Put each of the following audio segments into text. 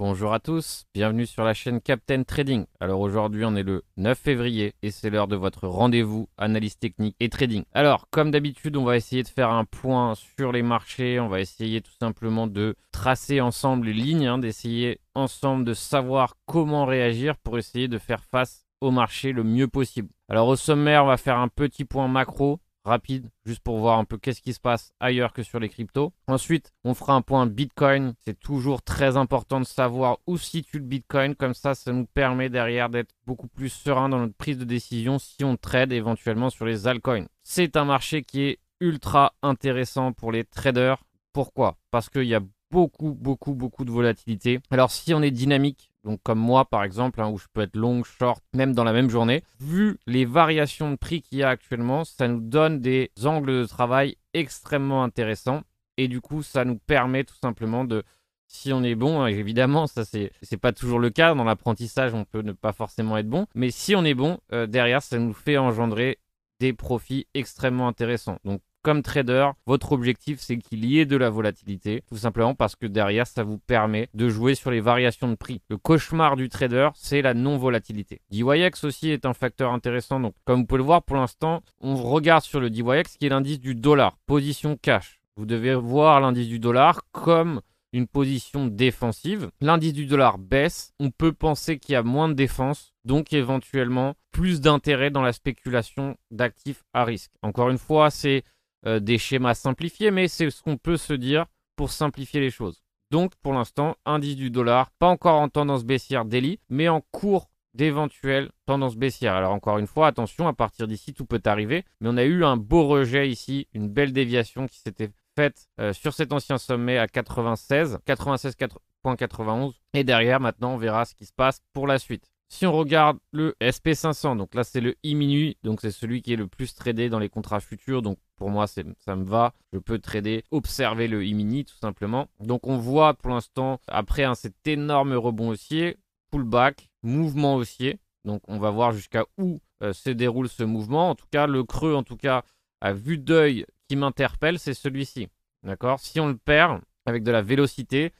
Bonjour à tous, bienvenue sur la chaîne Captain Trading. Alors aujourd'hui on est le 9 février et c'est l'heure de votre rendez-vous analyse technique et trading. Alors comme d'habitude on va essayer de faire un point sur les marchés, on va essayer tout simplement de tracer ensemble les lignes, hein, d'essayer ensemble de savoir comment réagir pour essayer de faire face au marché le mieux possible. Alors au sommaire on va faire un petit point macro rapide, juste pour voir un peu qu'est-ce qui se passe ailleurs que sur les cryptos. Ensuite, on fera un point Bitcoin. C'est toujours très important de savoir où situe le Bitcoin. Comme ça, ça nous permet derrière d'être beaucoup plus serein dans notre prise de décision si on trade éventuellement sur les altcoins. C'est un marché qui est ultra intéressant pour les traders. Pourquoi? Parce qu'il y a beaucoup, beaucoup, beaucoup de volatilité. Alors si on est dynamique, donc comme moi par exemple, hein, où je peux être long, short, même dans la même journée, vu les variations de prix qu'il y a actuellement, ça nous donne des angles de travail extrêmement intéressants. Et du coup, ça nous permet tout simplement de, si on est bon, hein, évidemment, ça c'est, pas toujours le cas. Dans l'apprentissage, on peut ne pas forcément être bon. Mais si on est bon, euh, derrière, ça nous fait engendrer des profits extrêmement intéressants. Donc comme trader, votre objectif c'est qu'il y ait de la volatilité, tout simplement parce que derrière ça vous permet de jouer sur les variations de prix. Le cauchemar du trader, c'est la non-volatilité. DYX aussi est un facteur intéressant, donc comme vous pouvez le voir pour l'instant, on regarde sur le DYX qui est l'indice du dollar, position cash. Vous devez voir l'indice du dollar comme une position défensive. L'indice du dollar baisse, on peut penser qu'il y a moins de défense, donc éventuellement plus d'intérêt dans la spéculation d'actifs à risque. Encore une fois, c'est euh, des schémas simplifiés, mais c'est ce qu'on peut se dire pour simplifier les choses. Donc pour l'instant, indice du dollar, pas encore en tendance baissière daily, mais en cours d'éventuelle tendance baissière. Alors encore une fois, attention, à partir d'ici, tout peut arriver, mais on a eu un beau rejet ici, une belle déviation qui s'était faite euh, sur cet ancien sommet à 96, 96.91, et derrière, maintenant, on verra ce qui se passe pour la suite. Si on regarde le SP500, donc là c'est le I-minuit, donc c'est celui qui est le plus tradé dans les contrats futurs, donc pour moi ça me va, je peux trader, observer le I-mini tout simplement. Donc on voit pour l'instant, après cet énorme rebond haussier, pullback, mouvement haussier, donc on va voir jusqu'à où euh, se déroule ce mouvement. En tout cas, le creux, en tout cas, à vue d'œil qui m'interpelle, c'est celui-ci. D'accord? Si on le perd avec de la vélocité,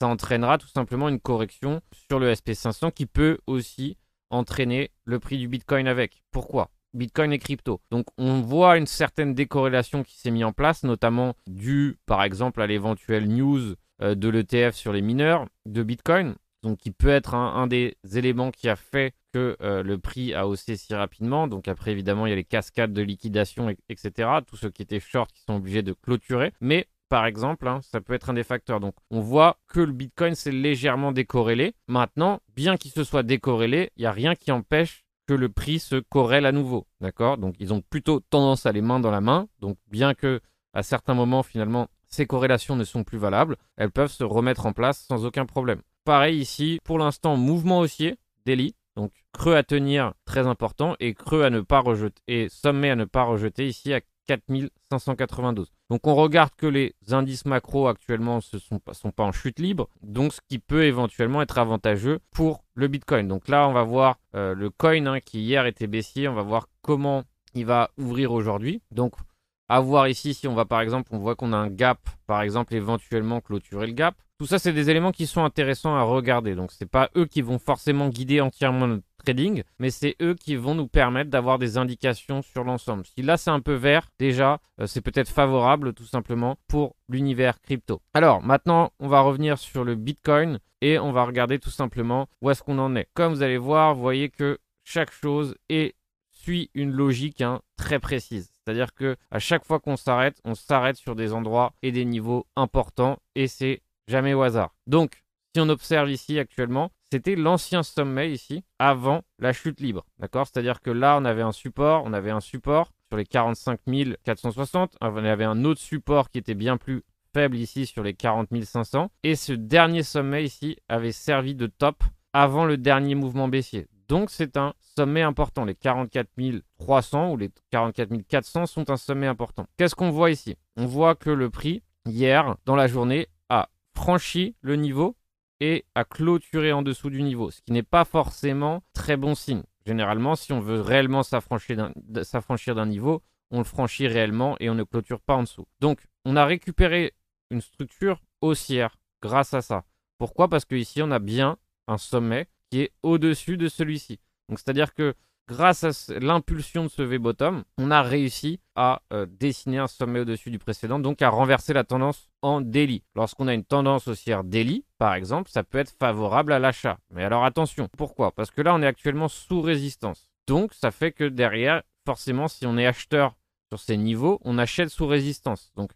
ça entraînera tout simplement une correction sur le SP500 qui peut aussi entraîner le prix du Bitcoin avec. Pourquoi? Bitcoin et crypto. Donc on voit une certaine décorrélation qui s'est mise en place, notamment due par exemple à l'éventuelle news euh, de l'ETF sur les mineurs de Bitcoin, donc qui peut être un, des éléments qui a fait que euh, le prix a haussé si rapidement. Donc après évidemment il y a les cascades de liquidation, etc. Tous ceux qui étaient short qui sont obligés de clôturer. Mais par exemple, hein, ça peut être un des facteurs. Donc, on voit que le Bitcoin s'est légèrement décorrélé. Maintenant, bien qu'il se soit décorrélé, il n'y a rien qui empêche que le prix se corrèle à nouveau. D'accord? Donc, ils ont plutôt tendance à les mains dans la main. Donc, bien que à certains moments, finalement, ces corrélations ne sont plus valables, elles peuvent se remettre en place sans aucun problème. Pareil ici, pour l'instant, mouvement haussier, daily. Donc, creux à tenir, très important, et creux à ne pas rejeter, et sommet à ne pas rejeter ici à 4592. Donc on regarde que les indices macro actuellement ne sont, pas, en chute libre, donc ce qui peut éventuellement être avantageux pour le Bitcoin. Donc là on va voir euh, le coin hein, qui hier était baissier, on va voir comment il va ouvrir aujourd'hui. Donc à voir ici si on va par exemple, on voit qu'on a un gap, par exemple éventuellement clôturer le gap. Tout ça c'est des éléments qui sont intéressants à regarder. Donc c'est pas eux qui vont forcément guider entièrement notre trading, mais c'est eux qui vont nous permettre d'avoir des indications sur l'ensemble. Si là c'est un peu vert, déjà, euh, c'est peut-être favorable tout simplement pour l'univers crypto. Alors maintenant, on va revenir sur le Bitcoin et on va regarder tout simplement où est-ce qu'on en est. Comme vous allez voir, vous voyez que chaque chose suit une logique hein, très précise. C'est-à-dire que à chaque fois qu'on s'arrête, on s'arrête sur des endroits et des niveaux importants et c'est jamais au hasard. Donc, si on observe ici actuellement, c'était l'ancien sommet ici, avant la chute libre. D'accord? C'est-à-dire que là, on avait un support, on avait un support sur les 45 460, on avait un autre support qui était bien plus faible ici sur les 40 500. Et ce dernier sommet ici avait servi de top avant le dernier mouvement baissier. Donc c'est un sommet important. Les 44 300 ou les 44 400 sont un sommet important. Qu'est-ce qu'on voit ici? On voit que le prix, hier, dans la journée, a franchi le niveau et à clôturer en dessous du niveau, ce qui n'est pas forcément très bon signe. Généralement, si on veut réellement s'affranchir d'un niveau, on le franchit réellement et on ne clôture pas en dessous. Donc, on a récupéré une structure haussière grâce à ça. Pourquoi? Parce que ici, on a bien un sommet qui est au-dessus de celui-ci. Donc, c'est-à-dire que grâce à l'impulsion de ce V-bottom, on a réussi à euh, dessiner un sommet au-dessus du précédent, donc à renverser la tendance en daily. Lorsqu'on a une tendance haussière daily, par exemple, ça peut être favorable à l'achat. Mais alors attention, pourquoi? Parce que là, on est actuellement sous résistance. Donc, ça fait que derrière, forcément, si on est acheteur sur ces niveaux, on achète sous résistance. Donc,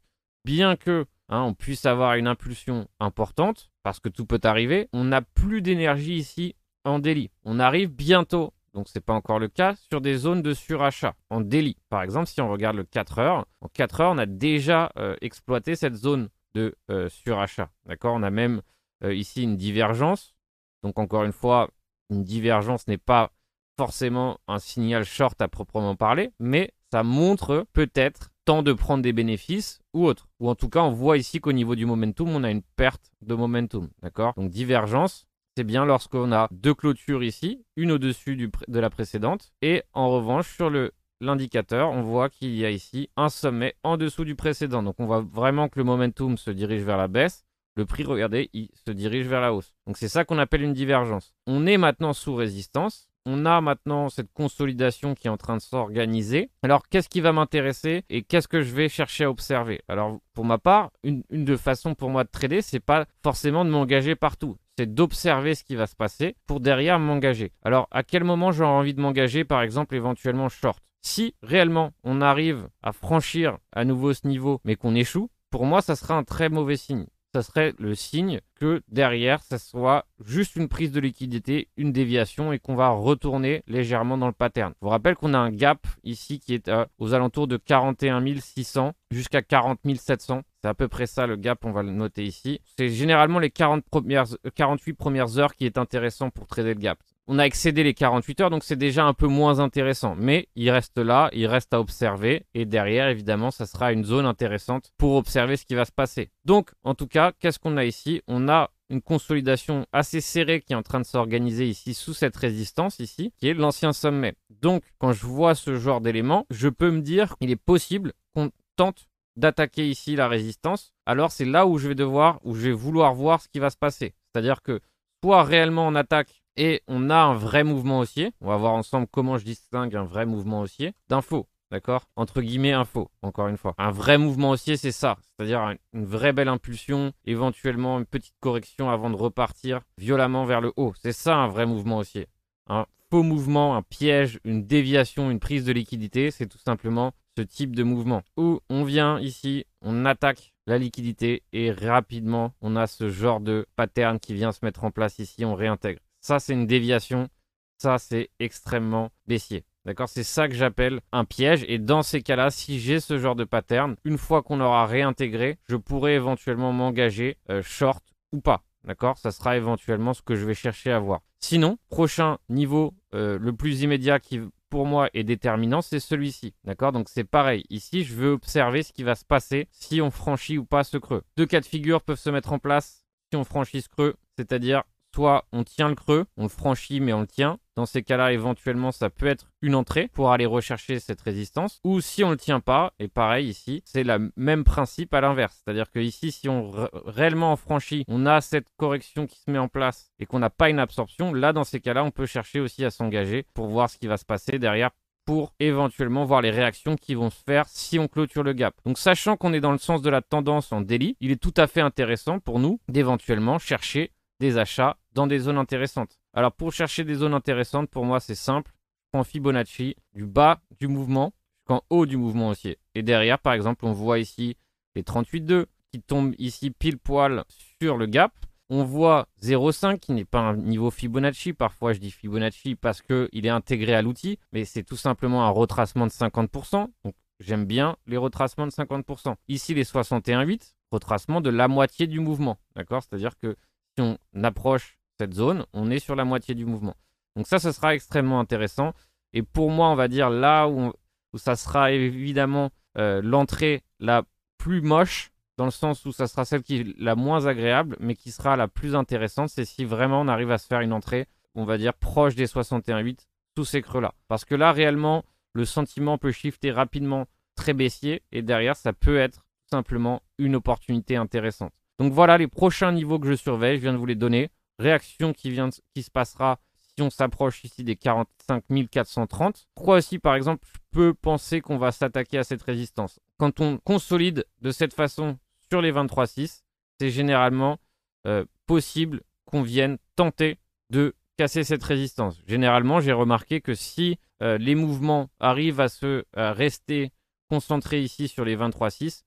bien que hein, on puisse avoir une impulsion importante, parce que tout peut arriver, on n'a plus d'énergie ici en daily. On arrive bientôt donc ce n'est pas encore le cas, sur des zones de surachat en daily. Par exemple, si on regarde le 4 heures, en 4 heures, on a déjà euh, exploité cette zone de euh, surachat. D'accord? On a même euh, ici une divergence. Donc encore une fois, une divergence n'est pas forcément un signal short à proprement parler, mais ça montre peut-être temps de prendre des bénéfices ou autre. Ou en tout cas, on voit ici qu'au niveau du momentum, on a une perte de momentum. D'accord? Donc divergence, c'est bien lorsqu'on a deux clôtures ici, une au-dessus de la précédente, et en revanche sur le l'indicateur, on voit qu'il y a ici un sommet en dessous du précédent. Donc on voit vraiment que le momentum se dirige vers la baisse. Le prix, regardez, il se dirige vers la hausse. Donc c'est ça qu'on appelle une divergence. On est maintenant sous résistance. On a maintenant cette consolidation qui est en train de s'organiser. Alors qu'est-ce qui va m'intéresser et qu'est-ce que je vais chercher à observer? Alors pour ma part, une, une de façons pour moi de trader, c'est pas forcément de m'engager partout c'est d'observer ce qui va se passer pour derrière m'engager. Alors, à quel moment j'aurai envie de m'engager, par exemple, éventuellement short? Si réellement on arrive à franchir à nouveau ce niveau, mais qu'on échoue, pour moi, ça sera un très mauvais signe ça serait le signe que derrière, ça soit juste une prise de liquidité, une déviation et qu'on va retourner légèrement dans le pattern. Je vous rappelle qu'on a un gap ici qui est euh, aux alentours de 41 600 jusqu'à 40 700. C'est à peu près ça le gap, on va le noter ici. C'est généralement les 40 premières, 48 premières heures qui est intéressant pour trader le gap. On a excédé les 48 heures, donc c'est déjà un peu moins intéressant. Mais il reste là, il reste à observer. Et derrière, évidemment, ça sera une zone intéressante pour observer ce qui va se passer. Donc, en tout cas, qu'est-ce qu'on a ici? On a une consolidation assez serrée qui est en train de s'organiser ici sous cette résistance ici, qui est l'ancien sommet. Donc, quand je vois ce genre d'éléments, je peux me dire qu'il est possible qu'on tente d'attaquer ici la résistance. Alors, c'est là où je vais devoir, où je vais vouloir voir ce qui va se passer. C'est-à-dire que soit réellement on attaque et on a un vrai mouvement haussier. On va voir ensemble comment je distingue un vrai mouvement haussier d'un faux. D'accord? Entre guillemets, un faux, encore une fois. Un vrai mouvement haussier, c'est ça. C'est-à-dire une vraie belle impulsion, éventuellement une petite correction avant de repartir violemment vers le haut. C'est ça un vrai mouvement haussier. Un faux mouvement, un piège, une déviation, une prise de liquidité, c'est tout simplement ce type de mouvement. Où on vient ici, on attaque la liquidité et rapidement, on a ce genre de pattern qui vient se mettre en place ici, on réintègre. Ça, c'est une déviation. Ça, c'est extrêmement baissier. D'accord? C'est ça que j'appelle un piège. Et dans ces cas-là, si j'ai ce genre de pattern, une fois qu'on aura réintégré, je pourrais éventuellement m'engager euh, short ou pas. D'accord? Ça sera éventuellement ce que je vais chercher à voir. Sinon, prochain niveau, euh, le plus immédiat qui pour moi est déterminant, c'est celui-ci. D'accord? Donc c'est pareil. Ici, je veux observer ce qui va se passer si on franchit ou pas ce creux. Deux cas de figure peuvent se mettre en place si on franchit ce creux, c'est-à-dire soit on tient le creux, on le franchit mais on le tient. Dans ces cas-là, éventuellement, ça peut être une entrée pour aller rechercher cette résistance. Ou si on ne le tient pas, et pareil ici, c'est le même principe à l'inverse. C'est-à-dire que ici, si on réellement en franchit, on a cette correction qui se met en place et qu'on n'a pas une absorption, là, dans ces cas-là, on peut chercher aussi à s'engager pour voir ce qui va se passer derrière pour éventuellement voir les réactions qui vont se faire si on clôture le gap. Donc sachant qu'on est dans le sens de la tendance en daily, il est tout à fait intéressant pour nous d'éventuellement chercher des achats dans des zones intéressantes. Alors pour chercher des zones intéressantes, pour moi c'est simple. Je prends Fibonacci du bas du mouvement jusqu'en haut du mouvement haussier. Et derrière, par exemple, on voit ici les 38,2 qui tombent ici pile poil sur le gap. On voit 0,5 qui n'est pas un niveau Fibonacci. Parfois, je dis Fibonacci parce qu'il est intégré à l'outil, mais c'est tout simplement un retracement de 50%. Donc, j'aime bien les retracements de 50%. Ici, les 61,8, retracement de la moitié du mouvement. D'accord? C'est-à-dire que on approche cette zone, on est sur la moitié du mouvement. Donc ça, ce sera extrêmement intéressant. Et pour moi, on va dire là où, ça sera évidemment euh, l'entrée la plus moche, dans le sens où ça sera celle qui est la moins agréable, mais qui sera la plus intéressante, c'est si vraiment on arrive à se faire une entrée, on va dire, proche des 61,8 sous ces creux-là. Parce que là, réellement, le sentiment peut shifter rapidement très baissier, et derrière, ça peut être simplement une opportunité intéressante. Donc voilà les prochains niveaux que je surveille, je viens de vous les donner. Réaction qui, vient qui se passera si on s'approche ici des 45 430. Pourquoi aussi, par exemple, je peux penser qu'on va s'attaquer à cette résistance Quand on consolide de cette façon sur les 23,6, c'est généralement euh, possible qu'on vienne tenter de casser cette résistance. Généralement, j'ai remarqué que si euh, les mouvements arrivent à se rester concentrés ici sur les 23,6,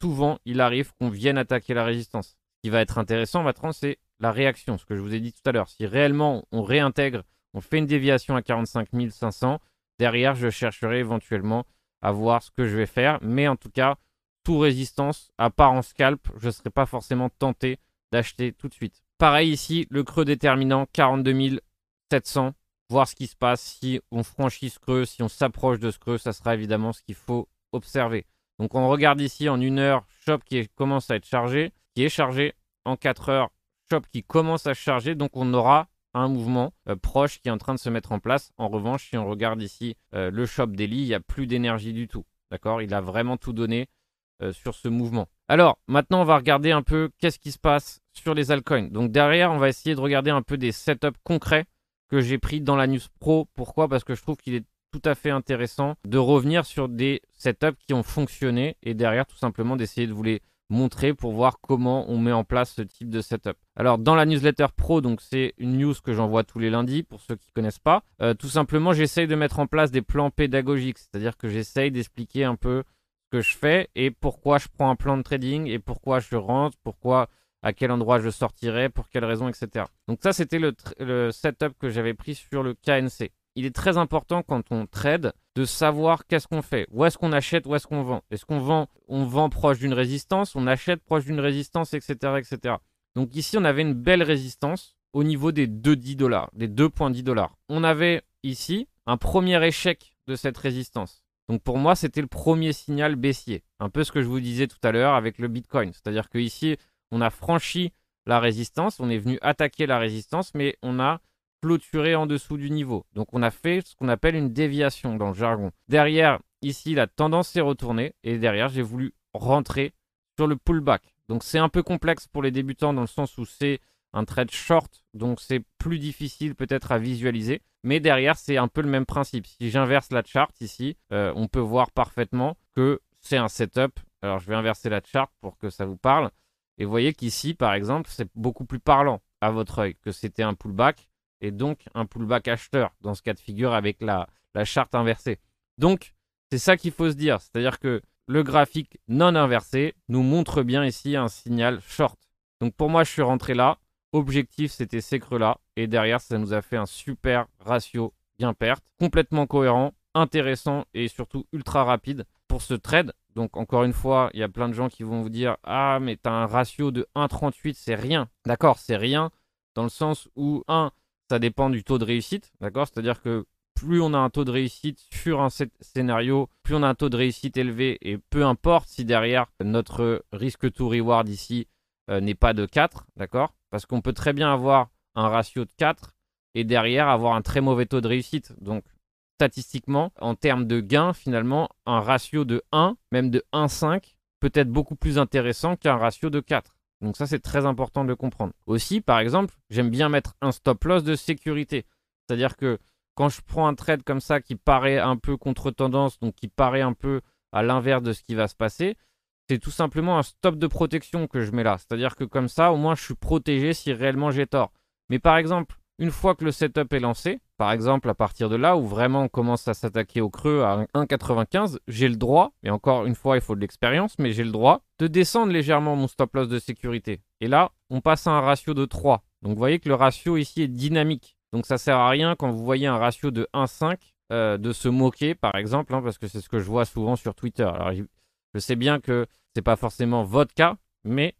souvent il arrive qu'on vienne attaquer la résistance. Ce qui va être intéressant maintenant, c'est la réaction, ce que je vous ai dit tout à l'heure. Si réellement on réintègre, on fait une déviation à 45 500, derrière je chercherai éventuellement à voir ce que je vais faire. Mais en tout cas, tout résistance, à part en scalp, je ne serai pas forcément tenté d'acheter tout de suite. Pareil ici, le creux déterminant, 42 700. Voir ce qui se passe si on franchit ce creux, si on s'approche de ce creux, ça sera évidemment ce qu'il faut observer. Donc on regarde ici en une heure, shop qui commence à être chargé, qui est chargé en 4 heures, shop qui commence à charger. Donc on aura un mouvement euh, proche qui est en train de se mettre en place. En revanche, si on regarde ici euh, le shop daily, il n'y a plus d'énergie du tout. D'accord? Il a vraiment tout donné euh, sur ce mouvement. Alors, maintenant, on va regarder un peu qu'est-ce qui se passe sur les altcoins. Donc derrière, on va essayer de regarder un peu des setups concrets que j'ai pris dans la News Pro. Pourquoi? Parce que je trouve qu'il est tout à fait intéressant de revenir sur des setups qui ont fonctionné et derrière tout simplement d'essayer de vous les montrer pour voir comment on met en place ce type de setup. Alors dans la newsletter pro, donc c'est une news que j'envoie tous les lundis pour ceux qui connaissent pas. Euh, tout simplement, j'essaye de mettre en place des plans pédagogiques, c'est-à-dire que j'essaye d'expliquer un peu ce que je fais et pourquoi je prends un plan de trading et pourquoi je rentre, pourquoi à quel endroit je sortirai, pour quelles raisons, etc. Donc ça, c'était le setup que j'avais pris sur le KNC il est très important quand on trade de savoir qu'est-ce qu'on fait. Où est-ce qu'on achète, où est-ce qu'on vend? Est-ce qu'on vend, on vend proche d'une résistance, on achète proche d'une résistance, etc., etc. Donc ici, on avait une belle résistance au niveau des 2,10 dollars, des 2,10 dollars. On avait ici un premier échec de cette résistance. Donc pour moi, c'était le premier signal baissier. Un peu ce que je vous disais tout à l'heure avec le Bitcoin. C'est-à-dire qu'ici, on a franchi la résistance, on est venu attaquer la résistance, mais on a clôturé en dessous du niveau. Donc on a fait ce qu'on appelle une déviation dans le jargon. Derrière, ici, la tendance s'est retournée et derrière, j'ai voulu rentrer sur le pullback. Donc c'est un peu complexe pour les débutants dans le sens où c'est un trade short, donc c'est plus difficile peut-être à visualiser. Mais derrière, c'est un peu le même principe. Si j'inverse la chart ici, euh, on peut voir parfaitement que c'est un setup. Alors je vais inverser la chart pour que ça vous parle. Et vous voyez qu'ici, par exemple, c'est beaucoup plus parlant à votre œil que c'était un pullback et donc un pullback acheteur dans ce cas de figure avec la, la charte inversée. Donc, c'est ça qu'il faut se dire, c'est-à-dire que le graphique non inversé nous montre bien ici un signal short. Donc pour moi, je suis rentré là. Objectif, c'était ces creux-là. Et derrière, ça nous a fait un super ratio bien perte, complètement cohérent, intéressant et surtout ultra rapide pour ce trade. Donc encore une fois, il y a plein de gens qui vont vous dire Ah, mais tu as un ratio de 1,38, c'est rien. D'accord, c'est rien dans le sens où 1, ça dépend du taux de réussite, d'accord? C'est-à-dire que plus on a un taux de réussite sur un scénario, plus on a un taux de réussite élevé, et peu importe si derrière notre risque to reward ici euh, n'est pas de 4, d'accord? Parce qu'on peut très bien avoir un ratio de 4 et derrière avoir un très mauvais taux de réussite. Donc statistiquement, en termes de gain, finalement, un ratio de 1, même de 1,5, peut être beaucoup plus intéressant qu'un ratio de 4. Donc ça, c'est très important de comprendre. Aussi, par exemple, j'aime bien mettre un stop loss de sécurité. C'est-à-dire que quand je prends un trade comme ça qui paraît un peu contre-tendance, donc qui paraît un peu à l'inverse de ce qui va se passer, c'est tout simplement un stop de protection que je mets là. C'est-à-dire que comme ça, au moins, je suis protégé si réellement j'ai tort. Mais par exemple, une fois que le setup est lancé, par exemple à partir de là où vraiment on commence à s'attaquer au creux à 1,95, j'ai le droit, et encore une fois il faut de l'expérience, mais j'ai le droit de descendre légèrement mon stop loss de sécurité. Et là, on passe à un ratio de 3. Donc vous voyez que le ratio ici est dynamique. Donc ça sert à rien quand vous voyez un ratio de 1,5 euh, de se moquer par exemple, hein, parce que c'est ce que je vois souvent sur Twitter. Alors je sais bien que ce n'est pas forcément votre cas, mais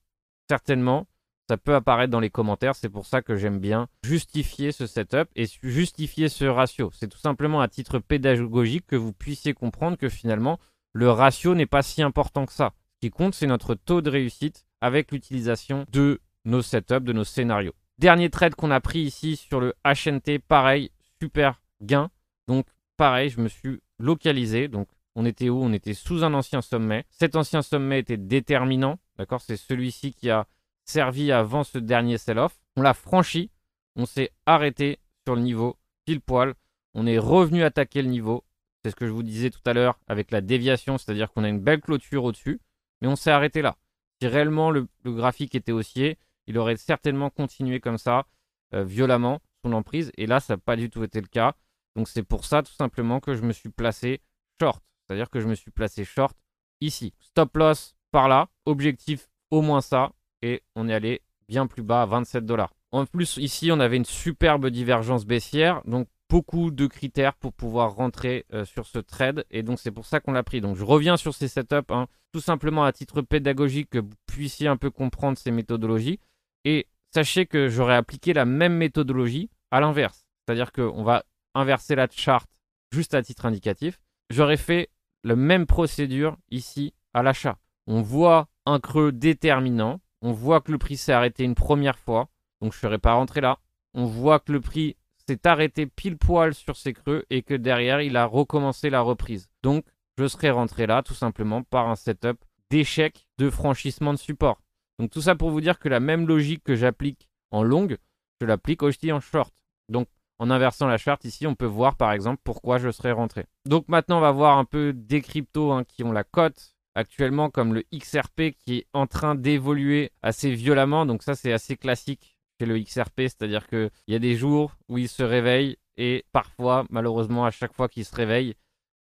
certainement ça peut apparaître dans les commentaires. C'est pour ça que j'aime bien justifier ce setup et justifier ce ratio. C'est tout simplement à titre pédagogique que vous puissiez comprendre que finalement, le ratio n'est pas si important que ça. Ce qui compte, c'est notre taux de réussite avec l'utilisation de nos setups, de nos scénarios. Dernier trade qu'on a pris ici sur le HNT, pareil, super gain. Donc pareil, je me suis localisé. Donc on était où? On était sous un ancien sommet. Cet ancien sommet était déterminant. D'accord? C'est celui-ci qui a servi avant ce dernier sell-off. On l'a franchi, on s'est arrêté sur le niveau pile poil, on est revenu attaquer le niveau. C'est ce que je vous disais tout à l'heure avec la déviation, c'est-à-dire qu'on a une belle clôture au-dessus, mais on s'est arrêté là. Si réellement le, graphique était haussier, il aurait certainement continué comme ça, euh, violemment, son emprise, et là, ça n'a pas du tout été le cas. Donc c'est pour ça tout simplement que je me suis placé short, c'est-à-dire que je me suis placé short ici. Stop loss par là, objectif au moins ça, et on est allé bien plus bas à 27 dollars. En plus, ici, on avait une superbe divergence baissière, donc beaucoup de critères pour pouvoir rentrer euh, sur ce trade, et donc c'est pour ça qu'on l'a pris. Donc je reviens sur ces setups, hein, tout simplement à titre pédagogique, que vous puissiez un peu comprendre ces méthodologies, et sachez que j'aurais appliqué la même méthodologie à l'inverse, c'est-à-dire qu'on va inverser la charte juste à titre indicatif. J'aurais fait la même procédure ici à l'achat. On voit un creux déterminant, on voit que le prix s'est arrêté une première fois, donc je ne serais pas rentré là. On voit que le prix s'est arrêté pile poil sur ses creux et que derrière il a recommencé la reprise. Donc je serais rentré là tout simplement par un setup d'échec de franchissement de support. Donc tout ça pour vous dire que la même logique que j'applique en longue, je l'applique aussi en short. Donc en inversant la charte ici, on peut voir par exemple pourquoi je serais rentré. Donc maintenant on va voir un peu des cryptos hein, qui ont la cote actuellement comme le XRP qui est en train d'évoluer assez violemment. Donc ça c'est assez classique chez le XRP, c'est-à-dire qu'il y a des jours où il se réveille et parfois, malheureusement, à chaque fois qu'il se réveille,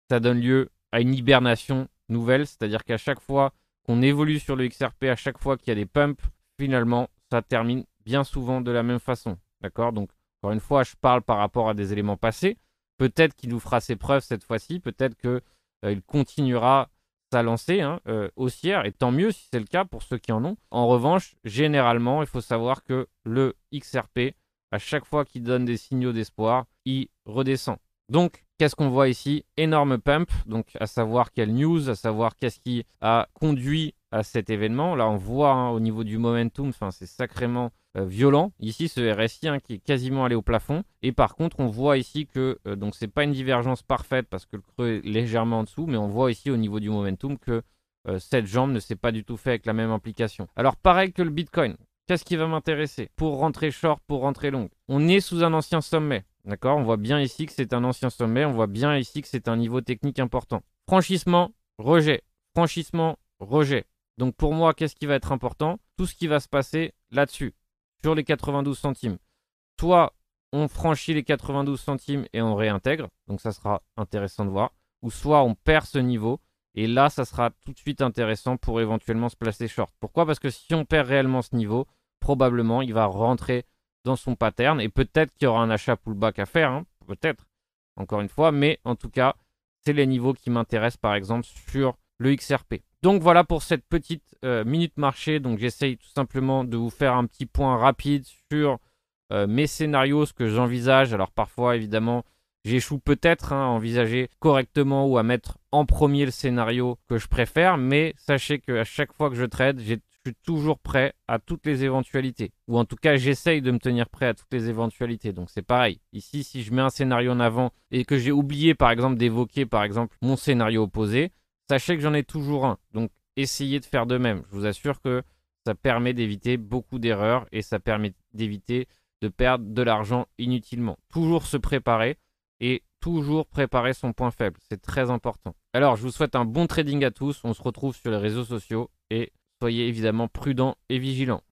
ça donne lieu à une hibernation nouvelle, c'est-à-dire qu'à chaque fois qu'on évolue sur le XRP, à chaque fois qu'il y a des pumps, finalement, ça termine bien souvent de la même façon. D'accord? Donc, encore une fois, je parle par rapport à des éléments passés. Peut-être qu'il nous fera ses preuves cette fois-ci, peut-être qu'il euh, continuera sa lancée hein, euh, haussière, et tant mieux si c'est le cas pour ceux qui en ont. En revanche, généralement, il faut savoir que le XRP, à chaque fois qu'il donne des signaux d'espoir, il redescend. Donc, qu'est-ce qu'on voit ici? Énorme pump, donc à savoir quelle news, à savoir qu'est-ce qui a conduit à cet événement. Là, on voit hein, au niveau du momentum, c'est sacrément violent. Ici, ce RSI hein, qui est quasiment allé au plafond. Et par contre, on voit ici que euh, donc c'est pas une divergence parfaite parce que le creux est légèrement en dessous, mais on voit ici au niveau du momentum que euh, cette jambe ne s'est pas du tout fait avec la même implication. Alors pareil que le Bitcoin. Qu'est-ce qui va m'intéresser? Pour rentrer short, pour rentrer long. On est sous un ancien sommet. D'accord? On voit bien ici que c'est un ancien sommet. On voit bien ici que c'est un niveau technique important. Franchissement, rejet. Franchissement, rejet. Donc pour moi, qu'est-ce qui va être important? Tout ce qui va se passer là-dessus sur les 92 centimes. Soit on franchit les 92 centimes et on réintègre, donc ça sera intéressant de voir, ou soit on perd ce niveau, et là ça sera tout de suite intéressant pour éventuellement se placer short. Pourquoi? Parce que si on perd réellement ce niveau, probablement il va rentrer dans son pattern, et peut-être qu'il y aura un achat pullback à faire, hein, peut-être, encore une fois, mais en tout cas, c'est les niveaux qui m'intéressent par exemple sur le XRP. Donc voilà pour cette petite euh, minute marché. Donc j'essaye tout simplement de vous faire un petit point rapide sur euh, mes scénarios, ce que j'envisage. Alors parfois évidemment j'échoue peut-être hein, à envisager correctement ou à mettre en premier le scénario que je préfère. Mais sachez qu'à chaque fois que je trade, je suis toujours prêt à toutes les éventualités. Ou en tout cas j'essaye de me tenir prêt à toutes les éventualités. Donc c'est pareil. Ici si je mets un scénario en avant et que j'ai oublié par exemple d'évoquer par exemple mon scénario opposé Sachez que j'en ai toujours un, donc essayez de faire de même. Je vous assure que ça permet d'éviter beaucoup d'erreurs et ça permet d'éviter de perdre de l'argent inutilement. Toujours se préparer et toujours préparer son point faible. C'est très important. Alors, je vous souhaite un bon trading à tous. On se retrouve sur les réseaux sociaux et soyez évidemment prudents et vigilants.